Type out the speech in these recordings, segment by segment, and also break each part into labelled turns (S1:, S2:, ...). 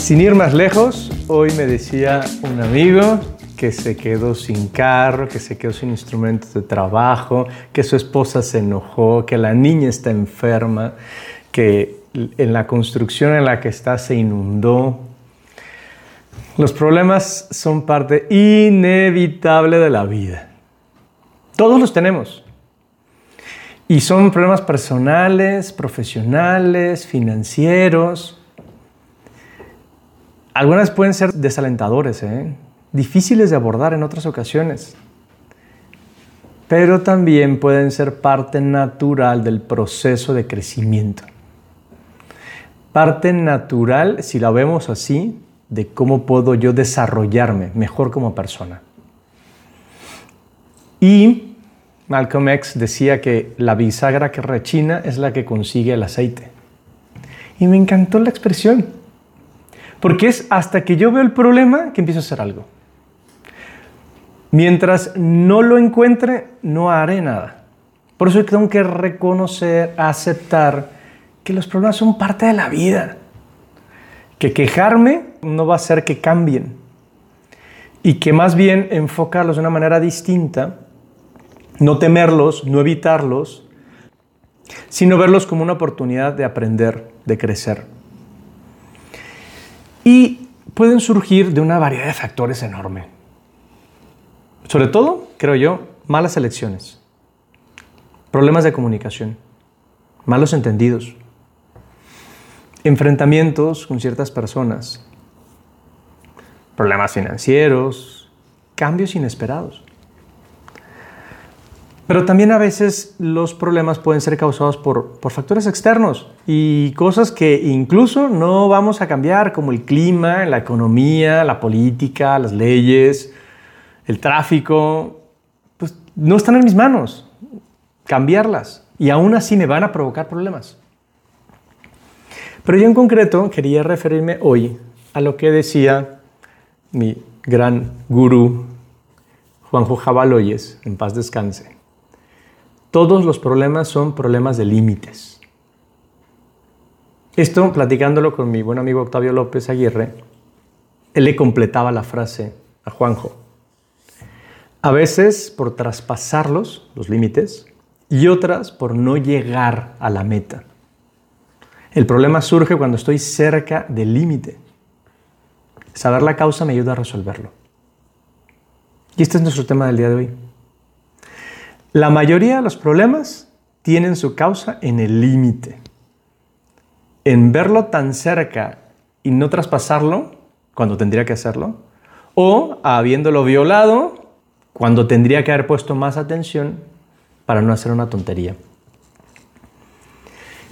S1: Sin ir más lejos, hoy me decía un amigo que se quedó sin carro, que se quedó sin instrumentos de trabajo, que su esposa se enojó, que la niña está enferma, que en la construcción en la que está se inundó. Los problemas son parte inevitable de la vida. Todos los tenemos. Y son problemas personales, profesionales, financieros. Algunas pueden ser desalentadores, ¿eh? difíciles de abordar en otras ocasiones, pero también pueden ser parte natural del proceso de crecimiento. Parte natural, si la vemos así, de cómo puedo yo desarrollarme mejor como persona. Y Malcolm X decía que la bisagra que rechina es la que consigue el aceite. Y me encantó la expresión, porque es hasta que yo veo el problema que empiezo a hacer algo. Mientras no lo encuentre, no haré nada. Por eso tengo que reconocer, aceptar que los problemas son parte de la vida. Que quejarme no va a hacer que cambien. Y que más bien enfocarlos de una manera distinta no temerlos, no evitarlos, sino verlos como una oportunidad de aprender, de crecer. Y pueden surgir de una variedad de factores enorme. Sobre todo, creo yo, malas elecciones, problemas de comunicación, malos entendidos, enfrentamientos con ciertas personas, problemas financieros, cambios inesperados. Pero también a veces los problemas pueden ser causados por, factores externos y cosas que incluso no vamos a cambiar, como el clima, la economía, la política, las leyes, el tráfico. Pues no están en mis manos cambiarlas y aún así me van a provocar problemas. Pero yo en concreto quería referirme hoy a lo que decía mi gran gurú Juanjo Jabaloyes, en paz descanse. Todos los problemas son problemas de límites. Esto, platicándolo con mi buen amigo Octavio López Aguirre, él le completaba la frase a Juanjo. A veces por traspasarlos, los límites, y otras por no llegar a la meta. El problema surge cuando estoy cerca del límite. Saber la causa me ayuda a resolverlo. Y este es nuestro tema del día de hoy. La mayoría de los problemas tienen su causa en el límite. En verlo tan cerca y no traspasarlo cuando tendría que hacerlo, o habiéndolo violado cuando tendría que haber puesto más atención para no hacer una tontería.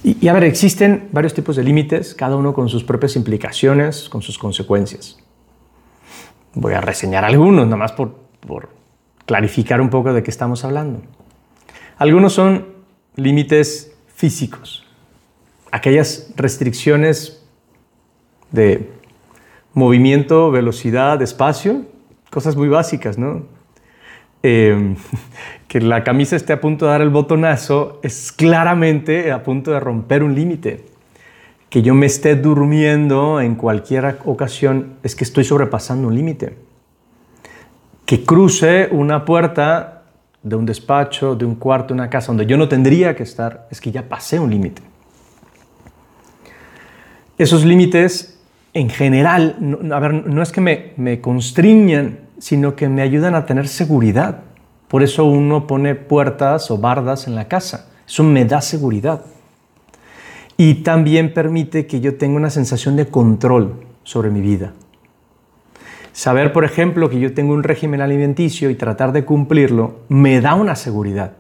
S1: Y, y a ver, existen varios tipos de límites, cada uno con sus propias implicaciones, con sus consecuencias. Voy a reseñar algunos, nada más por, por clarificar un poco de qué estamos hablando. Algunos son límites físicos, aquellas restricciones de movimiento, velocidad, espacio, cosas muy básicas, ¿no? Em, que la camisa esté a punto de dar el botonazo es claramente a punto de romper un límite. Que yo me esté durmiendo en cualquier ocasión es que estoy sobrepasando un límite que cruce una puerta de un despacho, de un cuarto, una casa donde yo no tendría que estar, es que ya pasé un límite. Esos límites, en general, no, a ver, no es que me, me constriñan, sino que me ayudan a tener seguridad. Por eso uno pone puertas o bardas en la casa. Eso me da seguridad. Y también permite que yo tenga una sensación de control sobre mi vida. Saber, por ejemplo, que yo tengo un régimen alimenticio y tratar de cumplirlo me da una seguridad.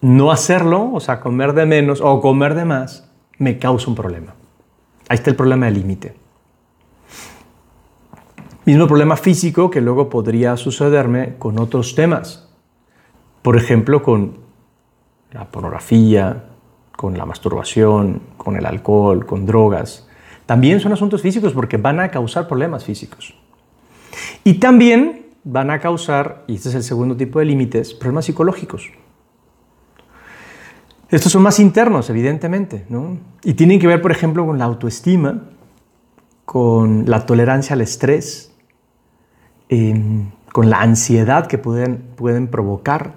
S1: No hacerlo, o sea, comer de menos o comer de más, me causa un problema. Ahí está el problema del límite. Mismo problema físico que luego podría sucederme con otros temas. Por ejemplo, con la pornografía, con la masturbación, con el alcohol, con drogas. También son asuntos físicos porque van a causar problemas físicos. Y también van a causar, y este es el segundo tipo de límites, problemas psicológicos. Estos son más internos, evidentemente, ¿no? Y tienen que ver, por ejemplo, con la autoestima con la tolerancia al estrés, em, con la ansiedad que pueden, pueden provocar.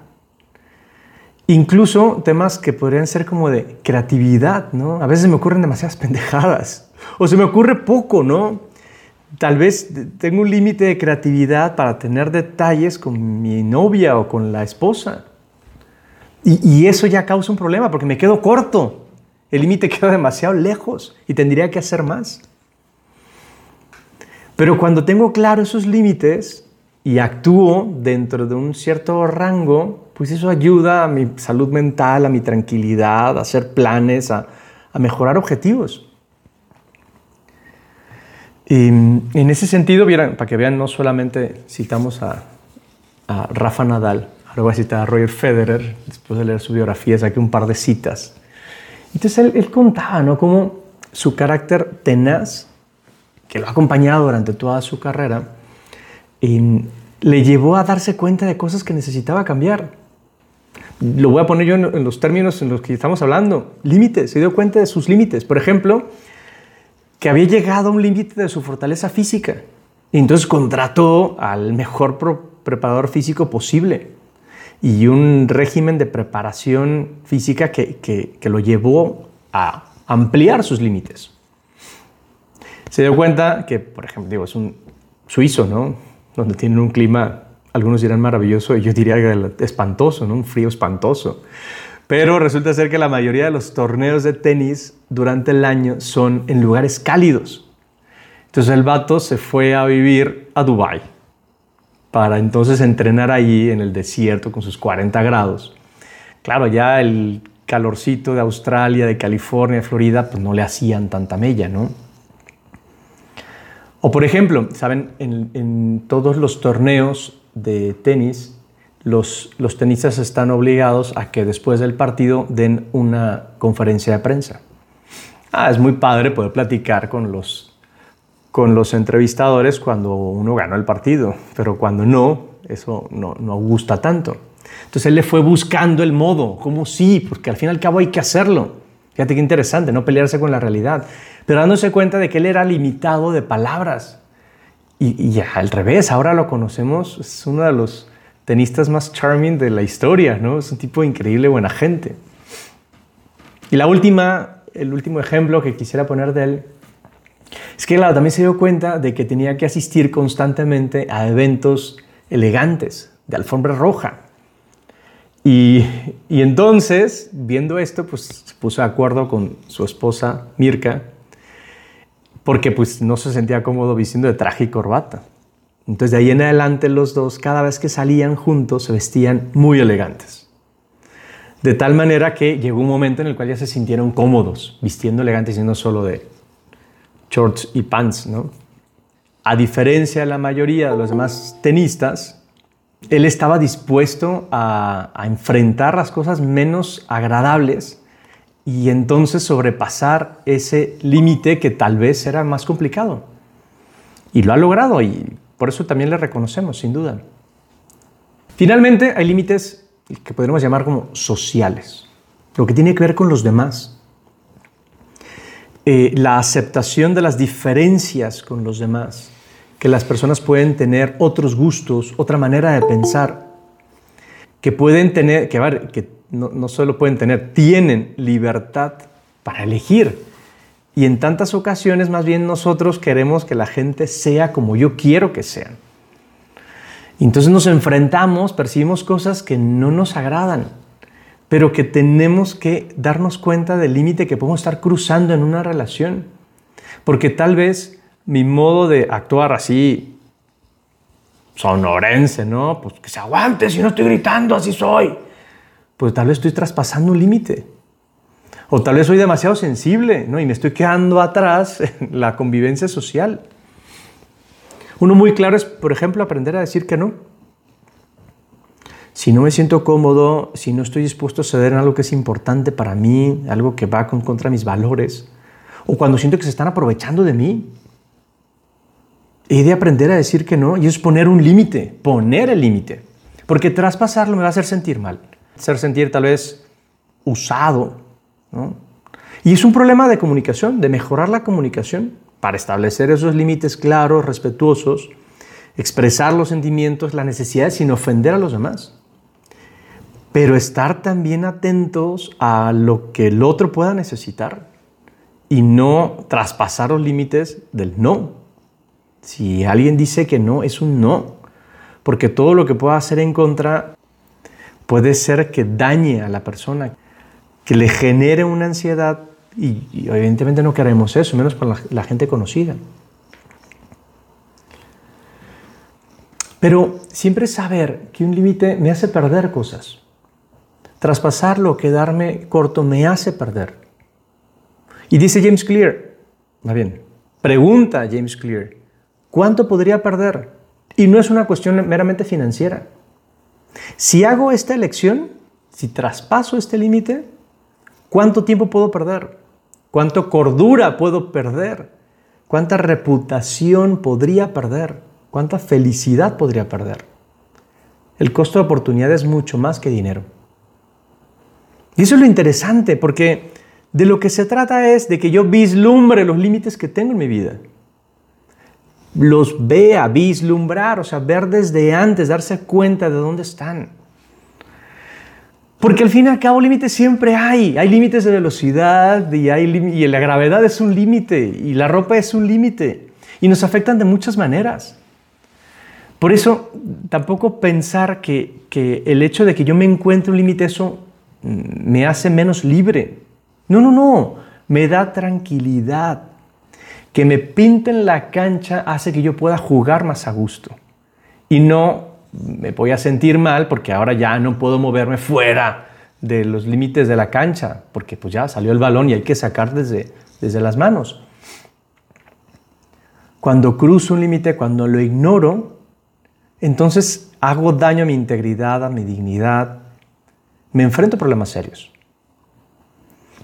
S1: Incluso temas que podrían ser como de creatividad, ¿no? A veces me ocurren demasiadas pendejadas. O se me ocurre poco, ¿no? Tal vez tengo un límite de creatividad para tener detalles con mi novia o con la esposa. Y, eso ya causa un problema porque me quedo corto. El límite queda demasiado lejos y tendría que hacer más. Pero cuando tengo claro esos límites y actúo dentro de un cierto rango, pues eso ayuda a mi salud mental, a mi tranquilidad, a hacer planes, a, mejorar objetivos. Y en ese sentido, para que vean, no solamente citamos a, Rafa Nadal, ahora voy a citar a Roger Federer, después de leer su biografía, saqué un par de citas. Entonces él, él contaba, ¿no? Cómo su carácter tenaz que lo ha acompañado durante toda su carrera, le llevó a darse cuenta de cosas que necesitaba cambiar. Lo voy a poner yo en, los términos en los que estamos hablando. Límites, se dio cuenta de sus límites. Por ejemplo, que había llegado a un límite de su fortaleza física. Y entonces contrató al mejor preparador físico posible y un régimen de preparación física que, que lo llevó a ampliar sus límites se dio cuenta que, por ejemplo, digo, es un suizo, ¿no? Donde tienen un clima, algunos dirán maravilloso, y yo diría espantoso, ¿no? Un frío espantoso. Pero resulta ser que la mayoría de los torneos de tenis durante el año son en lugares cálidos. Entonces el vato se fue a vivir a Dubái para entonces entrenar allí en el desierto con sus 40 grados. Claro, ya el calorcito de Australia, de California, de Florida, pues no le hacían tanta mella, ¿no? O por ejemplo, saben, en, todos los torneos de tenis, los, los, tenistas están obligados a que después del partido den una conferencia de prensa. Ah, es muy padre poder platicar con los, con los entrevistadores cuando uno ganó el partido, pero cuando no, eso no, no gusta tanto. Entonces él le fue buscando el modo, como sí, porque al fin y al cabo hay que hacerlo. Fíjate qué interesante, no pelearse con la realidad, pero dándose cuenta de que él era limitado de palabras. Y, ya al revés, ahora lo conocemos, es uno de los tenistas más charming de la historia, ¿no? Es un tipo increíble, buena gente. Y la última, el último ejemplo que quisiera poner de él es que, claro, también se dio cuenta de que tenía que asistir constantemente a eventos elegantes, de alfombra roja. Y, entonces, viendo esto, pues se puso de acuerdo con su esposa Mirka, porque pues no se sentía cómodo vistiendo de traje y corbata. Entonces de ahí en adelante los dos, cada vez que salían juntos, se vestían muy elegantes. De tal manera que llegó un momento en el cual ya se sintieron cómodos, vistiendo elegantes y no solo de shorts y pants, ¿no? A diferencia de la mayoría de los demás tenistas, él estaba dispuesto a, enfrentar las cosas menos agradables y entonces sobrepasar ese límite que tal vez era más complicado. Y lo ha logrado y por eso también le reconocemos, sin duda. Finalmente, hay límites que podríamos llamar como sociales, lo que tiene que ver con los demás. Eh, la aceptación de las diferencias con los demás que las personas pueden tener otros gustos, otra manera de pensar, que pueden tener, que, que no, no solo pueden tener, tienen libertad para elegir. Y en tantas ocasiones más bien nosotros queremos que la gente sea como yo quiero que sean. entonces nos enfrentamos, percibimos cosas que no nos agradan, pero que tenemos que darnos cuenta del límite que podemos estar cruzando en una relación. Porque tal vez mi modo de actuar así sonorense, ¿no? Pues que se aguante, si no estoy gritando, así soy. Pues tal vez estoy traspasando un límite. O tal vez soy demasiado sensible, ¿no? Y me estoy quedando atrás en la convivencia social. Uno muy claro es, por ejemplo, aprender a decir que no. Si no me siento cómodo, si no estoy dispuesto a ceder en algo que es importante para mí, algo que va contra mis valores, o cuando siento que se están aprovechando de mí, He de aprender a decir que no y es poner un límite, poner el límite. Porque traspasarlo me va a hacer sentir mal, hacer sentir tal vez usado. Y es un problema de comunicación, de mejorar la comunicación. para establecer esos límites claros, respetuosos, expresar los sentimientos, las necesidades sin ofender a los demás. Pero estar también atentos a lo que el otro pueda necesitar y no traspasar los límites del no. Si alguien dice que no, es un no. Porque todo lo que pueda hacer en contra puede ser que dañe a la persona, que le genere una ansiedad y, evidentemente no queremos eso, menos para la gente conocida. Pero siempre saber que un límite me hace perder cosas. Traspasarlo, quedarme corto, me hace perder. Y dice James Clear, va bien, pregunta James Clear, ¿cuánto podría perder? Y no es una cuestión meramente financiera. Si hago esta elección, si traspaso este límite, ¿cuánto tiempo puedo perder? ¿Cuánto cordura puedo perder? ¿Cuánta reputación podría perder? ¿Cuánta felicidad podría perder? El costo de oportunidad es mucho más que dinero. Y eso es lo interesante, porque de lo que se trata es de que yo vislumbre los límites que tengo en mi vida. Los vea, vislumbrar, o sea, ver desde antes, darse cuenta de dónde están. Porque al fin y al cabo límites siempre hay. Hay límites de velocidad y, hay y la gravedad es un límite y la ropa es un límite. Y nos afectan de muchas maneras. Por eso tampoco pensar que, que el hecho de que yo me encuentre un límite, eso mm, me hace menos libre. No, no, no, me da tranquilidad. Que me pinten la cancha hace que yo pueda jugar más a gusto. Y no me voy a sentir mal porque ahora ya no puedo moverme fuera de los límites de la cancha, porque pues ya salió el balón y hay que sacar desde, desde las manos. Cuando cruzo un límite, cuando lo ignoro, entonces hago daño a mi integridad, a mi dignidad, me enfrento a problemas serios.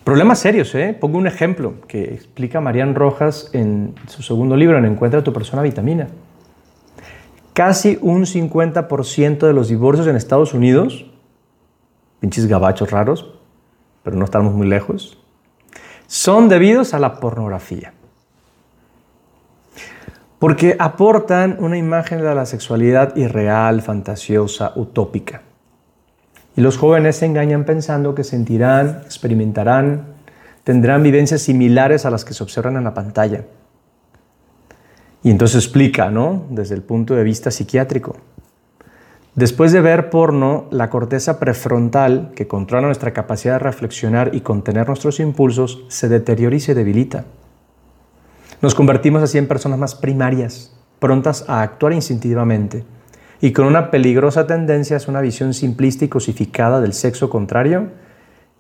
S1: Problemas serios, ¿eh? Pongo un ejemplo que explica Marian Rojas en su segundo libro, en Encuentra tu persona vitamina. Casi un 50% de los divorcios en Estados Unidos, pinches gabachos raros, pero no estamos muy lejos, son debidos a la pornografía. Porque aportan una imagen de la sexualidad irreal, fantasiosa, utópica. Y los jóvenes se engañan pensando que sentirán, experimentarán, tendrán vivencias similares a las que se observan en la pantalla. Y entonces explica, ¿no? Desde el punto de vista psiquiátrico. Después de ver porno, la corteza prefrontal, que controla nuestra capacidad de reflexionar y contener nuestros impulsos, se deteriora y se debilita. Nos convertimos así en personas más primarias, prontas a actuar instintivamente y con una peligrosa tendencia es una visión simplista y cosificada del sexo contrario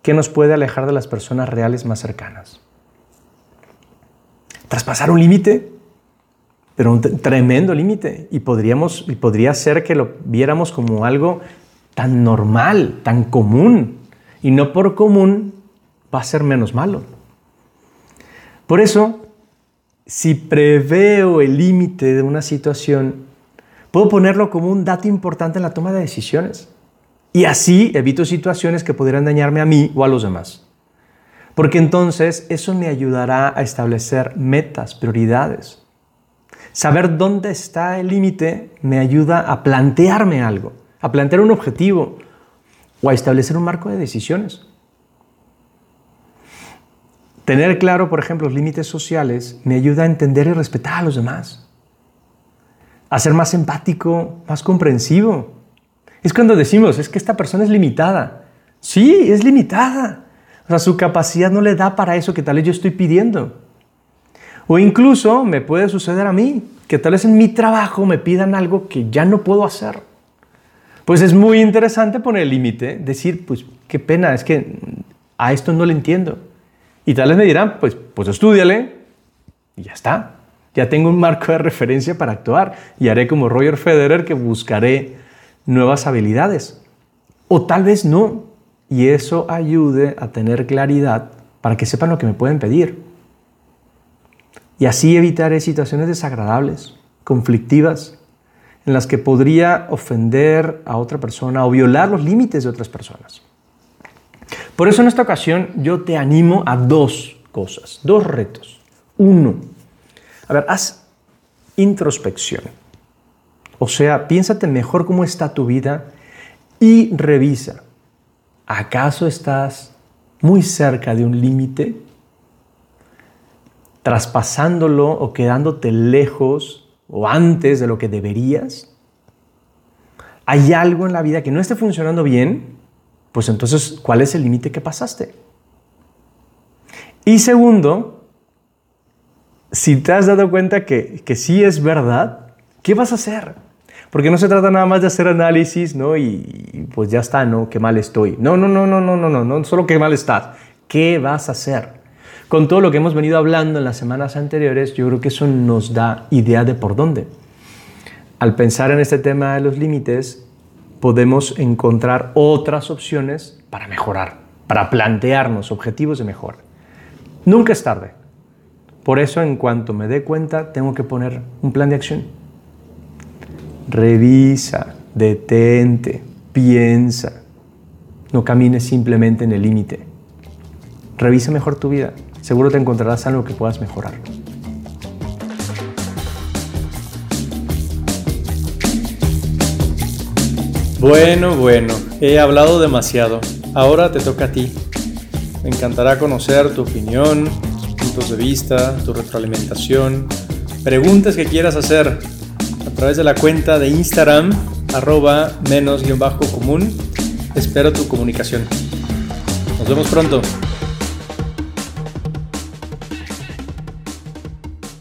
S1: que nos puede alejar de las personas reales más cercanas. Traspasar un límite, pero un tremendo límite, y, podríamos, y podría ser que lo viéramos como algo tan normal, tan común, y no por común va a ser menos malo. Por eso, si preveo el límite de una situación, Puedo ponerlo como un dato importante en la toma de decisiones. Y así evito situaciones que pudieran dañarme a mí o a los demás. Porque entonces eso me ayudará a establecer metas, prioridades. Saber dónde está el límite me ayuda a plantearme algo, a plantear un objetivo o a establecer un marco de decisiones. Tener claro, por ejemplo, los límites sociales me ayuda a entender y respetar a los demás a ser más empático, más comprensivo. Es cuando decimos, es que esta persona es limitada. Sí, es limitada. O sea, su capacidad no le da para eso que tal vez yo estoy pidiendo. O incluso me puede suceder a mí, que tal vez en mi trabajo me pidan algo que ya no puedo hacer. Pues es muy interesante poner el límite, decir, pues qué pena, es que a esto no le entiendo. Y tal vez me dirán, pues, pues y ya está. Ya tengo un marco de referencia para actuar y haré como Roger Federer que buscaré nuevas habilidades. O tal vez no. Y eso ayude a tener claridad para que sepan lo que me pueden pedir. Y así evitaré situaciones desagradables, conflictivas, en las que podría ofender a otra persona o violar los límites de otras personas. Por eso en esta ocasión yo te animo a dos cosas, dos retos. Uno, A ver, haz introspección. O sea, piénsate mejor cómo está tu vida y revisa. ¿Acaso estás muy cerca de un límite? ¿Traspasándolo o quedándote lejos o antes de lo que deberías? ¿Hay algo en la vida que no esté funcionando bien? Pues entonces, ¿cuál es el límite que pasaste? Y segundo, si te has dado cuenta que, que sí es verdad, ¿qué vas a hacer? Porque no se trata nada más de hacer análisis, ¿no? Y, pues ya está, ¿no? Qué mal estoy. No, no, no, no, no, no, no, no solo qué mal estás. ¿Qué vas a hacer? Con todo lo que hemos venido hablando en las semanas anteriores, yo creo que eso nos da idea de por dónde. Al pensar en este tema de los límites, podemos encontrar otras opciones para mejorar, para plantearnos objetivos de mejora. Nunca es tarde. Por eso, en cuanto me dé cuenta, tengo que poner un plan de acción Revisa, detente, piensa. No camines simplemente en el límite. Revisa mejor tu vida. Seguro te encontrarás algo que puedas mejorar.
S2: Bueno, bueno, he hablado demasiado. Ahora te toca a ti. Me encantará conocer tu opinión, tus puntos de vista, tu retroalimentación, preguntas que quieras hacer a través de la cuenta de Instagram, arroba menos guion bajo común. Espero tu comunicación. Nos vemos pronto.